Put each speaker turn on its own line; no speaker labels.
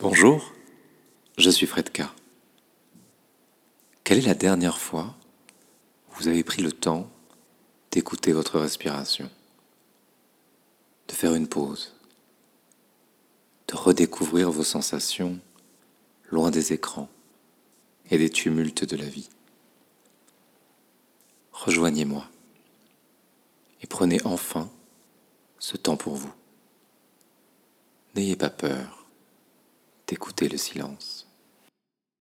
Bonjour, je suis Fredka. Quelle est la dernière fois où vous avez pris le temps d'écouter votre respiration, de faire une pause, de redécouvrir vos sensations loin des écrans et des tumultes de la vie? Rejoignez-moi et prenez enfin ce temps pour vous. N'ayez pas peur d'écouter le silence.